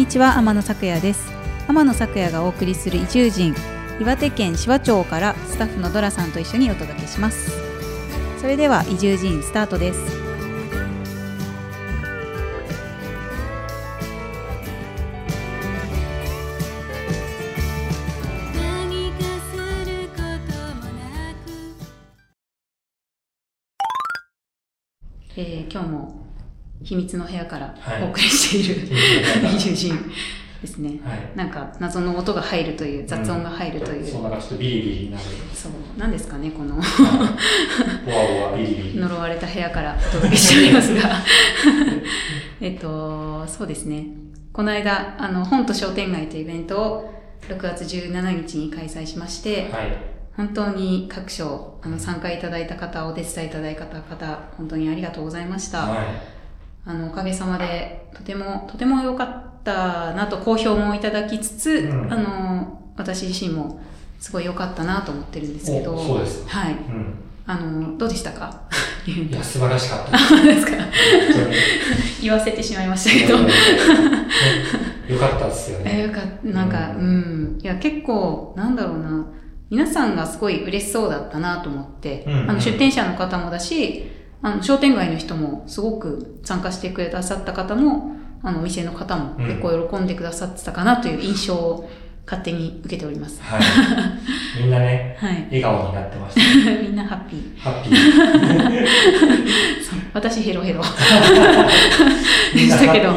にちは。天野咲也です。天野咲也がお送りする移住人岩手県紫波町からスタッフのドラさんと一緒にお届けします。それでは移住人スタートです。何かすることもなく。えー今日も秘密の部屋からはい。お送りしている、秘密の部屋から。移住人ですね、はい。なんか謎の音が入るという雑音が入るという、そんな感じでビリビリになる。そう。何ですかねこの。呪われた部屋からお届けしておりますが。えっとそうですね。この間あの本と商店街というイベントを6月17日に開催しまして、はい。本当に各所あの参加いただいた方お手伝いいただいた方本当にありがとうございました、はあのおかげさまでとてもとても良かったなと好評もいただきつつ、うん。あの私自身もすごい良かったなと思ってるんですけどおそうです。はい。い。うん。あのどうでしたか？いや、素晴らしかった。です。ですか。言わせてしまいましたけど、ねよかったですよえね。よかった。なんかううん、いや結構なんだろうな。皆さんがすごい嬉しそうだったなと思って、うん。あの出店者の方もだしあの商店街の人もすごく参加してくださった方もあのお店の方もうん結構喜んでくださってたかなという印象を勝手に受けております。はい。みんなね、はい。笑顔になってました。みんなハッピー。ハッピー。私ヘロヘロ。みんなハしたけど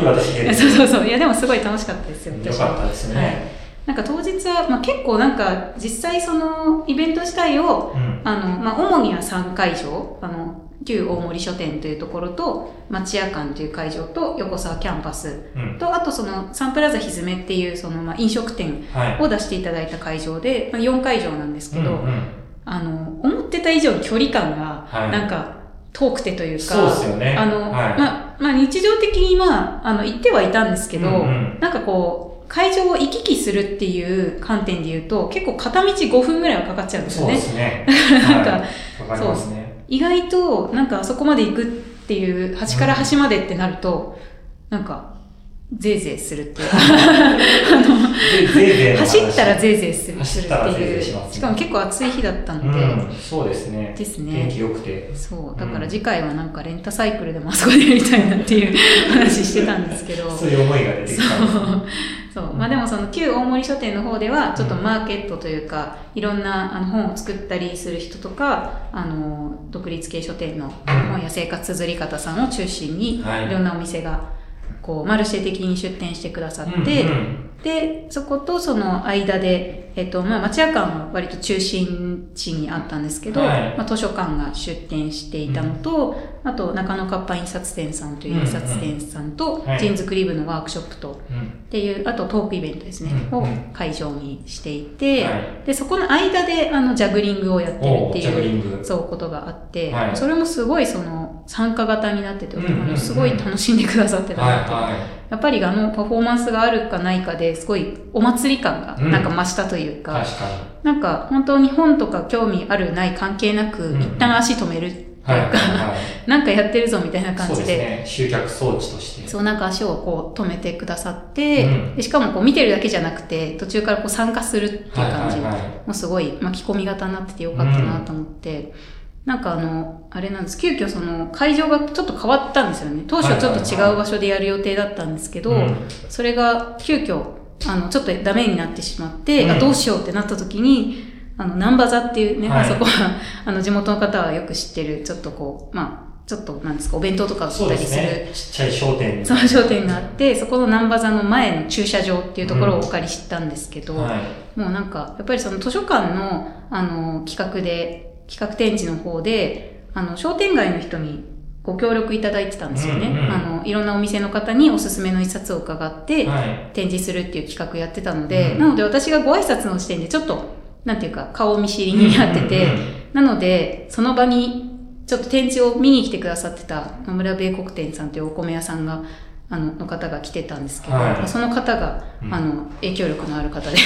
そうそうそう。いやでもすごい楽しかったですよ。よかったですはいね。なんか当日は、まあ、結構なんか実際そのイベント自体をうん。あの、まあ、主には3会場、あの、旧大森書店というところと、町屋館という会場と、横沢キャンパスうん。と、あとそのサンプラザひずめっていうその、まあ、飲食店はい。を出していただいた会場で、まあ、4会場なんですけど、うんうんあの、思ってた以上に距離感が、はいなんか、遠くてというか、そうですよね。あの、はい。まあ、まあ、日常的にまあ、あの、行ってはいたんですけど、うんうんなんかこう、会場を行き来するっていう観点で言うと、結構片道5分ぐらいはかかっちゃうんですよねそうで。すね。なんかはいわかりますね。意外と、なんかあそこまで行くっていう、端から端までってなると、なんか、ぜいぜいするっていう。走ったらぜいぜいするったらぜいっていう。ぜいしますねしかも結構暑い日だったので、うん。そうですね。ですね天気良くて。そう、だから次回はなんかレンタサイクルでもあそこでやりたいなっていう話してたんですけど。そういう思いが出てきた。そう。まあでもその旧大森書店の方では、ちょっとマーケットというか、いろんなあの本を作ったりする人とか、あの、独立系書店の本や生活綴り方さんを中心に、はいいろんなお店が、こう、マルシェ的に出店してくださって、うんうん。で、そことその間で、えっと、まあ、町屋館は割と中心地にあったんですけど、はい。まあ、図書館が出店していたのと、あと、中野活版印刷店さんという印刷店さんと、はい。ジン作り部のワークショップと、うん。っていう、あとトークイベントですね、うん。を会場にしていて、はい。で、そこの間で、あの、ジャグリングをやってるっていう。そう、ことがあって、はい。それもすごいその、参加型になってて、うんうんうんあのすごい楽しんでくださってたはいなと。はやっぱりあの、パフォーマンスがあるかないかですごいお祭り感がうん。なんか増したというい。か、確かなんか本当に本とか興味あるない関係なく、うん一旦足止めるというか、は なんかやってるぞみたいな感じで、ですね。集客装置として。そうなんか足をこう止めてくださって、うん。でしかもこう見てるだけじゃなくて、途中からこう参加するっていう感じ、もうすごい巻き込み型になっててよかったなと思って、なんかあの、あれなんです、急遽その会場がちょっと変わったんですよね。当初ちょっと違う場所でやる予定だったんですけど、うんそれが急遽、あの、ちょっとダメになってしまって、うんあどうしようってなった時に、あの、南波座っていうね、はいあそこは、あの、地元の方はよく知ってる、ちょっとこう、まあ、ちょっとなんですか、お弁当とか売っそうたりする。ちっちゃい商店に。その商店があって、そこの南波座の前の駐車場っていうところをお借りしたんですけど、はい。もうなんか、やっぱりその図書館の、あの、企画で、企画展示の方で、あの、商店街の人にご協力いただいてたんですよね。うんうんあの、いろんなお店の方におすすめの一冊を伺って、はい。展示するっていう企画やってたので、うんなので私がご挨拶の時点でちょっと、なんていうか、顔見知りになってて、なので、その場に、ちょっと展示を見に来てくださってた野村米国店さんというお米屋さんが、ああのの方が来てたんですけど、はい。その方が、うん。あの影響力のある方で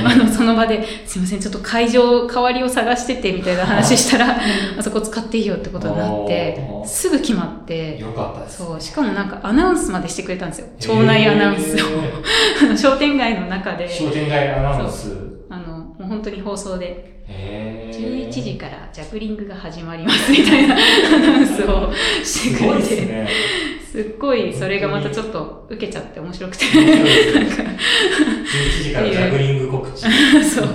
うんあのその場で「すいませんちょっと会場代わりを探してて」みたいな話したらあそこ使っていいよってことになってすぐ決まって。よかったです。そうしかもなんかアナウンスまでしてくれたんですよ。町内アナウンスを、へ 商店街の中で。ー商店街アナウンス。あのもう本当に放送で11時からジャグリングが始まりますみたいなアナウンスをしてくれてですね。すっごいそれがまたちょっと受けちゃって面白くて面白いですね11時からジャグリング告知。そう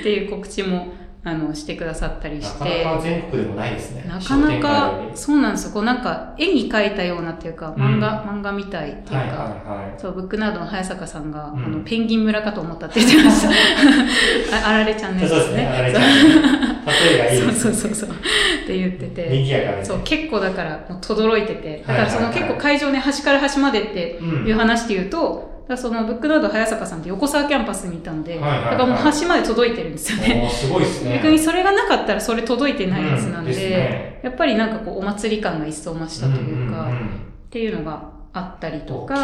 っていう告知もあのしてくださったりなかしてなか全国でもないですね。なかなかそうなんですよこうなんか絵に描いたようなっていうか漫画、漫画みたいっていうか、はいはいはい。そうブックナードの早坂さんが、うんあのペンギン村かと思ったって言ってました ああられちゃんのやつそうですね。あれちゃん。例えがいいそうです。そうそうそうって言ってて賑やかで。そう結構だからもう轟いててだからそのはいはいはい結構会場ね端から端までってうんいう話で言うと、だからそのブックナード早坂さんって横沢キャンパスにいたので、だからもう端まで届いてるんですよね。すごいですね。逆にそれがなかったらそれ届いてないやつなんで,、うんですねやっぱりなんかこうお祭り感が一層増したというか、んんんっていうのがあったりとか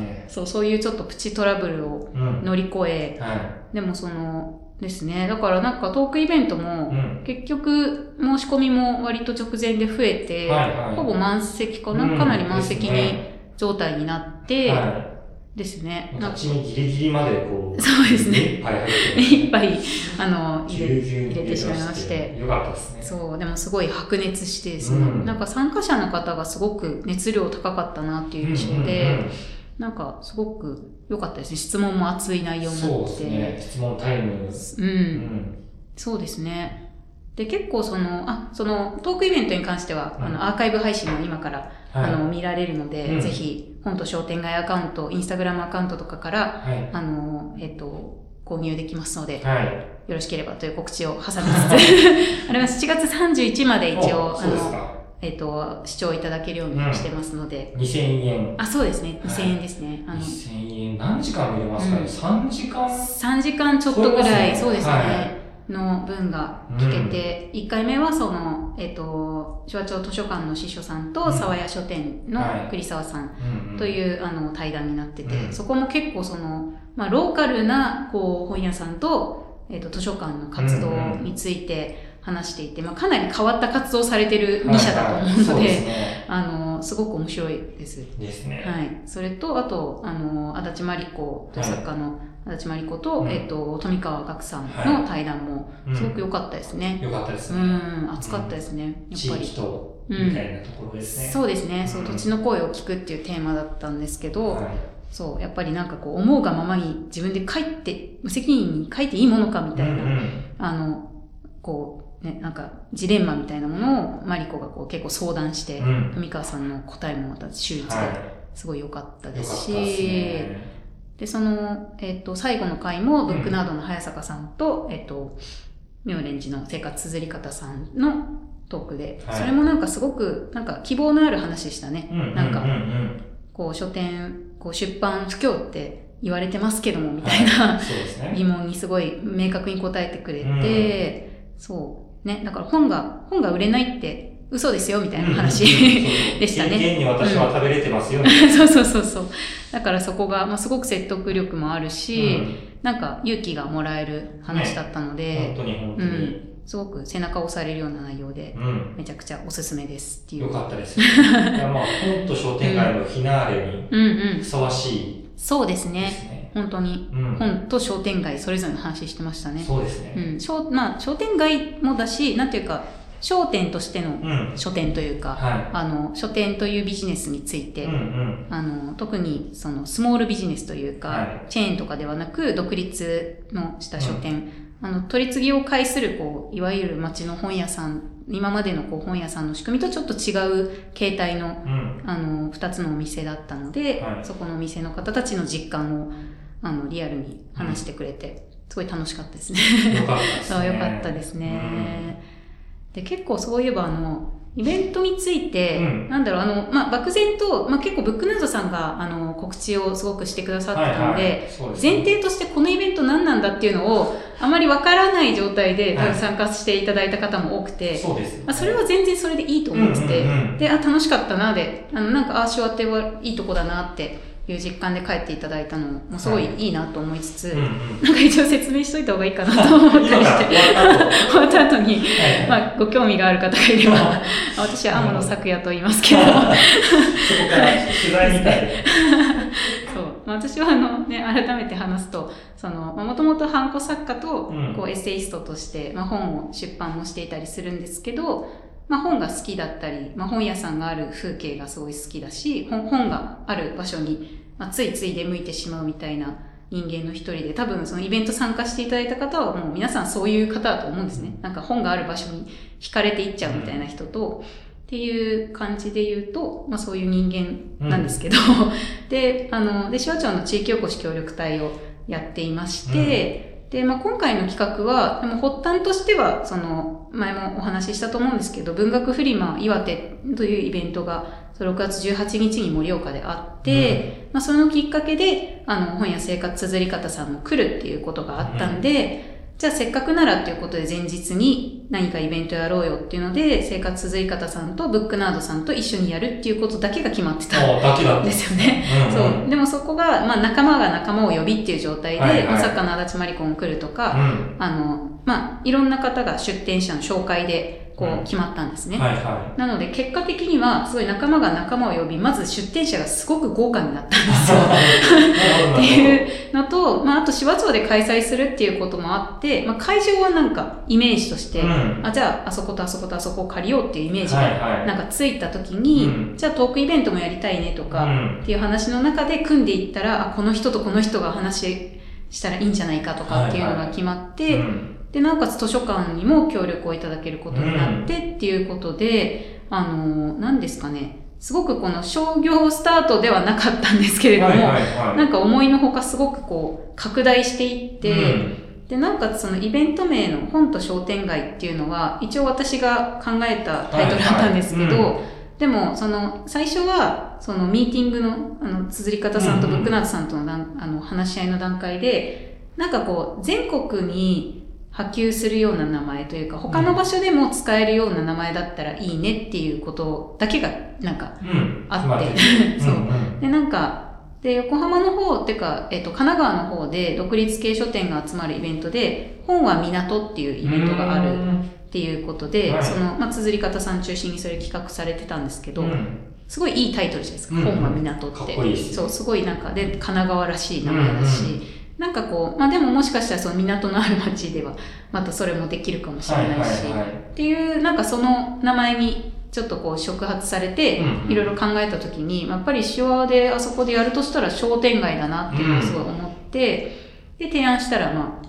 ね。そうそういうちょっとプチトラブルをうん。乗り越えはでもそのですねだからなんかトークイベントもい。うん。結局申し込みも割と直前で増えて、ほぼ満席かな、うんかなり満席に状態になって、はですね。立ち見ギリギリまでこう。そうですねいっぱい入っていっぱいあの入れてしまいまして。よかったですね。そうでもすごい白熱してですね、うんなんか参加者の方がすごく熱量高かったなっていう印象で、うんうんうんなんかすごく良かったですね質問も熱い内容になそうってですね。質問タイム。うん、うん。そうですねで結構そのあそのトークイベントに関しては、うんあのアーカイブ配信も今から、はい。あの見られるので、うんぜひ本と商店街アカウントインスタグラムアカウントとかからはい。あの、えっと購入できますので、はい。よろしければという告知を挟みつつ あれは7月31まで一応おあの。えっと視聴いただけるようにしてますので、2000円。あそうですねはい2000円ですね、あの2000円。何時間見れますかね？うん ?3 時間？3時間ちょっとぐらい、そそううですねね、の分が聞けて、1回目はその、えっ、と、手話町図書館の司書さんと、うん沢屋書店のはい栗沢さんという、あの対談になってて、うんそこも結構その、まあ、ローカルなこう本屋さんと,、えっと図書館の活動について話していて、まあ、かなり変わった活動をされてる2社だと思うので。あのすごく面白いです。ですね。はい、それとあとあの足立真理子という作家の足立真理子と,、うん。えっと富川岳さんはい。の対談もうん。すごく良かったですね。よかったですうね。ん、熱かったですね、や地っぱり。域と、うん。みたいなところですね。そうですね、そううん。土地の声を聞くっていうテーマだったんですけど、はい。そうやっぱりなんかこう思うがままに自分で書いて無責任に書いていいものかみたいな、うんうん。あのこうねなんかジレンマみたいなものをマリコがこう結構相談して、うん。富川さんの答えもまた秀逸はですごい良かったですし、ったですね。でその、えっと最後の回もブックナードの早坂さんと、えっと妙蓮寺の生活綴り方さんのトークで、はい。それもなんかすごくなんか希望のある話でしたね、うんうんうんなんかうんこう書店こう出版不況って言われてますけどもみたいな、そうですね。疑問にすごい明確に答えてくれて、そう。ねだから本が本が売れないって嘘ですよみたいな話、でしたね。現に私は食べれてますよ。そうそうそうそう。だからそこが、まあ、すごく説得力もあるし、うん。なんか勇気がもらえる話だったので、本当に本当に。うん、すごく背中を押されるような内容でうん。めちゃくちゃおすすめですっていう。よかったです。いやまあ本と商店街のフィナーレうん。うんにふさわしい。そうですでねすね。本当に。うん。本と商店街それぞれの話してましたね。そうですね。うん。商まあ、商店街もだしなんていうか商店としてのうん。書店というか、はあの書店というビジネスについて、い。うんうん。あの特にそのスモールビジネスというか、はいチェーンとかではなく独立のした書店、あの取り次ぎを介するこういわゆる町の本屋さん今までのこう本屋さんの仕組みとちょっと違う形態のうん。あの2つのお店だったので、はいそこのお店の方たちの実感をあのリアルに話してくれて、すごい楽しかったですね。よかったですね。そうよかったですね。で結構そういえばあのイベントについて、うん。なんだろう、あの、まあ、漠然と、まあ、結構ブックナードさんが、あの、告知をすごくしてくださってたので、そうですね。前提としてこのイベント何なんだっていうのを、あまりわからない状態ではい。参加していただいた方も多くて、そうです。まあ、それは全然それでいいと思ってて、うんうんうん。で、あ、楽しかったな、で、あの、なんか、あ、手話ってはいいとこだなっていう実感で帰っていただいたのも、すごいい。いなと思いつつ、うんうん。なんか一応説明しといた方がいいかなと思ったりして、終わった後。に、はいまあ、ご興味がある方がいれば、私は天野咲也と言いますけど、そこから取材みたいで。そう。まあ、私はあのね、改めて話すと、その、もともとハンコ作家とうん、こう、エッセイストとして、まあ、本を出版もしていたりするんですけど、まあ、本が好きだったり、まあ、本屋さんがある風景がすごい好きだし、本本がある場所に、まあ、ついつい出向いてしまうみたいな人間の一人で、多分そのイベント参加していただいた方はもう皆さんそういう方だと思うんですね。なんか本がある場所に惹かれていっちゃうみたいな人と、っていう感じで言うと、まあそういう人間なんですけど、で、あの、で、手話町の地域おこし協力隊をやっていまして、で、まあ今回の企画は、でも発端としては、その、前もお話ししたと思うんですけど、文学フリマ岩手というイベントが、その6月18日に盛岡であって、まあそのきっかけで、あの、本や生活綴り方さんも来るっていうことがあったんで、じゃあせっかくならっていうことで前日に何かイベントやろうよっていうので、生活綴り方さんとブックナードさんと一緒にやるっていうことだけが決まってた。んですよね。うんうんそう。でもそこが、まあ仲間が仲間を呼びっていう状態で、はいはいまあ作家の足立まりこも来るとか、うん。あの、まあいろんな方が出展者の紹介で、こうんう決まったんですね。はいはなので結果的には、すごい仲間が仲間を呼び、まず出展者がすごく豪華になったんですよ。い。っていうのと、まあ、あと、芝町で開催するっていうこともあって、まあ、会場はなんか、イメージとして、うんあ、じゃあ、あそことあそことあそこを借りようっていうイメージが、はいはいなんかついた時に、うんじゃあ、トークイベントもやりたいねとか、うんっていう話の中で組んでいったら、あ、この人とこの人が話したらいいんじゃないかとかっていうのが決まって、うんで、なおかつ図書館にも協力をいただけることになってっていうことで、あの、何ですかね、すごくこの商業スタートではなかったんですけれども、はいはいはい。なんか思いのほかすごくこう拡大していって、うん。で、なおかつそのイベント名の本と商店街っていうのは一応私が考えたタイトルだったんですけど、はいはい。でもその最初はそのミーティングのあの綴り方さんとうんうんブックナートさんとの段あの話し合いの段階で、なんかこう全国に波及するような名前というか、他の場所でも使えるような名前だったらいいねっていうことだけがなんかうん。あって。ううんうん。で、なんか、で、横浜の方、ってか、えっと、神奈川の方で独立系書店が集まるイベントで、本は港っていうイベントがあるっていうことで、はい。その、まあ、綴り方さん中心にそれ企画されてたんですけど、うん。すごいいいタイトルじゃないですか。うん本は港って。いいしそう、すごいなんか、で、神奈川らしい名前だし、なんかこう、まあでももしかしたらその港のある町では、またそれもできるかもしれないし、っていう、なんかその名前にちょっとこう触発されていろいろ考えたときに、やっぱり手話であそこでやるとしたら商店街だなっていうのをすごい思って、で、提案したら、ま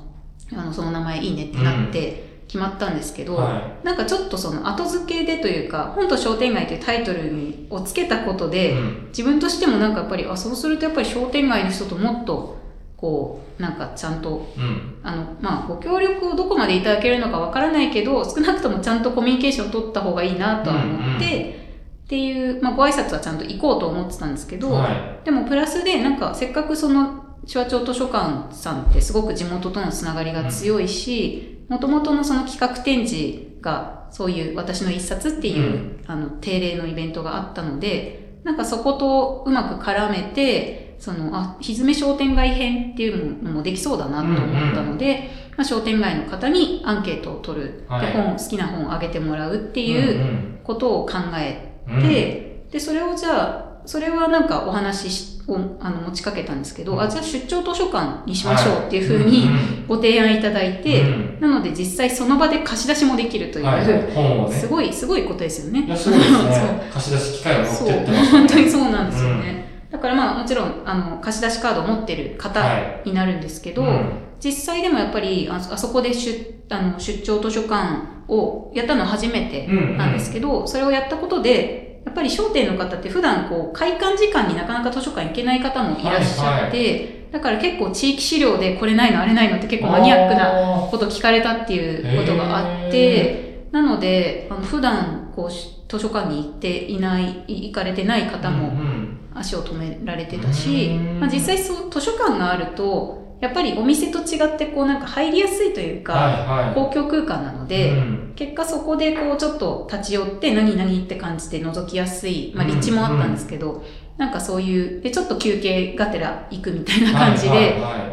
あ、あの、その名前いいねってなって、決まったんですけど、はなんかちょっとその後付けでというか、本と商店街というタイトルにをつけたことで、うん。自分としてもなんかやっぱり、あ、そうするとやっぱり商店街の人ともっと、こう、なんかちゃんとうん。あの、まあ、ご協力をどこまでいただけるのかわからないけど、少なくともちゃんとコミュニケーションを取った方がいいなとは思って、うんうん。っていう、まあ、ご挨拶はちゃんと行こうと思ってたんですけど、はでもプラスで、なんか、せっかくその、手話町図書館さんってすごく地元とのつながりが強いし、もともとのその企画展示が、そういう私の一冊っていう、うん。あの、定例のイベントがあったので、なんかそことうまく絡めて、その、あ、ひずめ商店街編っていうのもできそうだなと思ったので、まあ、商店街の方にアンケートを取る。はいで、本、好きな本をあげてもらうってい。いうことを考えうんで、で、それをじゃあ、それはなんかお話をあの持ちかけたんですけど、あ、じゃあ出張図書館にしましょうっていうふうにんご提案いただいて、うんなので実際その場で貸し出しもできるという、はい、ね。すごい、すごいことですよね。いや、すごいです そうね。貸し出し機会を持ってそう、ってます本当にそうなんですよね。だからまあもちろん、あの、貸し出しカードを持ってる方はい。になるんですけど、うん。実際でもやっぱりあそこで出あの出張図書館をやったのは初めてなんですけど、それをやったことで、やっぱり商店の方って普段こう開館時間になかなか図書館行けない方もいらっしゃって、だから結構地域資料でこれないのあれないのって結構マニアックなな。こと聞かれたっていうことがあって、なので、あの普段こうし図書館に行っていない、い行かれてない方もうん足を止められてたし、うん。まあ、実際そう図書館があると、やっぱりお店と違ってこうなんか入りやすいというか、はいはい。公共空間なので、うん。結果そこでこうちょっと立ち寄って何々って感じで覗きやすい、まあうん。立地もあったんですけど、なんかそういう、でちょっと休憩がてら行くみたいな感じはい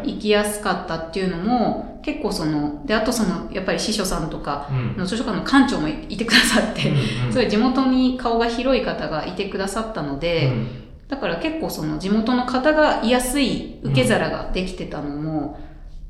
で行きやすかったっていうのも結構その、で、あとそのやっぱり司書さんとか、の図書館の館長もいてくださって、うんうん。すごい地元に顔が広い方がいてくださったので、うんだから結構その地元の方が居やすい受け皿ができてたのも、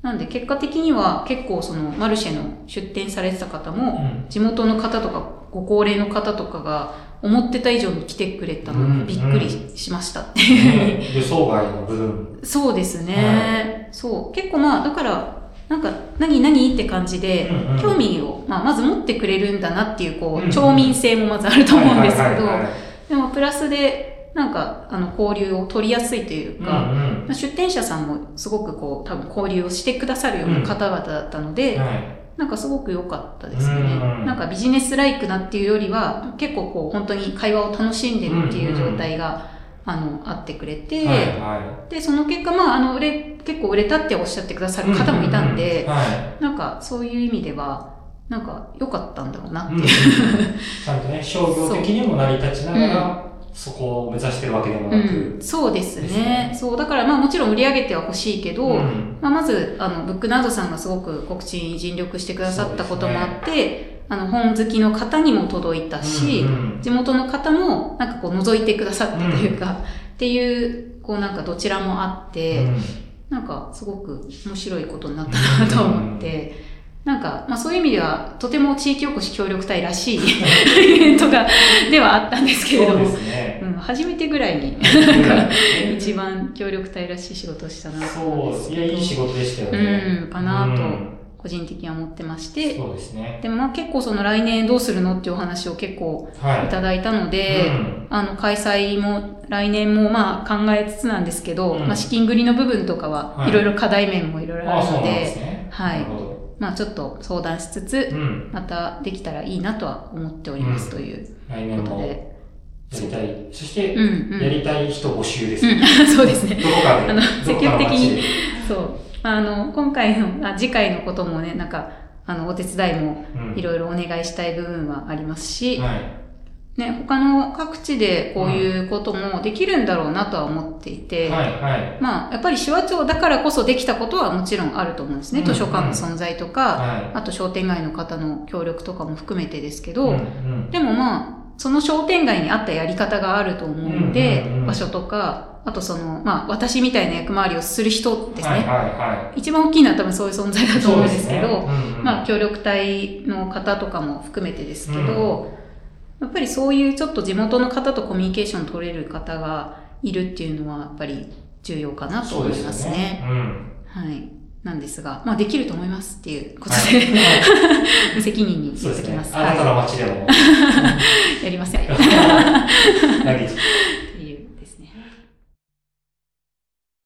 なんで結果的には結構そのマルシェの出店されてた方も、うん。地元の方とかご高齢の方とかが思ってた以上に来てくれたのびっくりしましたって。いう、ね予想外の部分。そうですね、そう。結構まあだからなんか何何って感じで、うんうん。興味を、まあ、まず持ってくれるんだなっていうこう、うんうん。町民性もまずあると思うんですけど、でもプラスでなんかあの交流を取りやすいというか、うんうんまあ出店者さんもすごくこう多分交流をしてくださるような方々だったので、はいなんかすごく良かったですね。うんなんかビジネスライクなっていうよりは、結構こう本当に会話を楽しんでるっていう状態が、あの、あってくれて、はいはで、その結果、まあ、あの、売れ、結構売れたっておっしゃってください。る方もいたんうで、うはなんかそういう意味では、なんか良かったんだろうなってい。うんいう。ちゃんとね、商業的にも成り立ちながら、そこを目指してるわけでもうなく。ん、そうですね。ね。そう、だからまあもちろん売り上げては欲しいけど、うん。まあ、まず、あの、ブックナードさんがすごく告知に尽力してくださったこともあって、あの、本好きの方にも届いたし、うんうん。地元の方もなんかこう覗いてくださったというか、っていう、こうなんかどちらもあって、うん。なんかすごく面白いことになったなと思って、なんか、まあそういう意味では、とても地域おこし協力隊らしい イベントが、ではあったんですけれども、ね。うん、初めてぐらいに一番協力隊らしい仕事をしたなそう、いや。いい仕事でしたよね。うん、かなとうん、個人的には思ってまして、そうですね。でもまあ結構その来年どうするのっていうお話を結構はい。いただいたので、うんあの開催も来年もまあ考えつつなんですけど、うんまあ資金繰りの部分とかははいいろいろ課題面もいろいろあるので。はいなるほまあちょっと相談しつつど。う、ん。またできたらいいなとは思っておりますということで。りたい。そして。やりたい人募集です。うん、そうですね。どこかで。あの積極的にそう。あの、今回の、あ次回のこともね、なんか、あの、お手伝いもうんいろいろお願いしたい部分はありますし、はい。ね、他の各地でこういうこともできるんだろうなとは思っていて、はい、はい。まあ、やっぱり手話町だからこそできたことはもちろんあると思うんですね。うん図書館の存在とか、はあと商店街の方の協力とかも含めてですけい。ど、うんうんでもまあ、その商店街に合ったやり方があると思うので、うんうんうん場所とか、あとその、まあ、私みたいな役回りをする人ですね。はい、はい、は一番大きいのは多分そういう存在だい。と思うんですけど、ねうんうんまあ、協力隊の方とかも含めてですけど、やっぱりそういうちょっと地元の方とコミュニケーション取れる方がいるっていうのはやっぱり重要かなと思いますね。うん。はい。なんですが、まあできると思いますっていうことはいで、無責任に言ってきま。す。あなたのは街でも、い。やりません。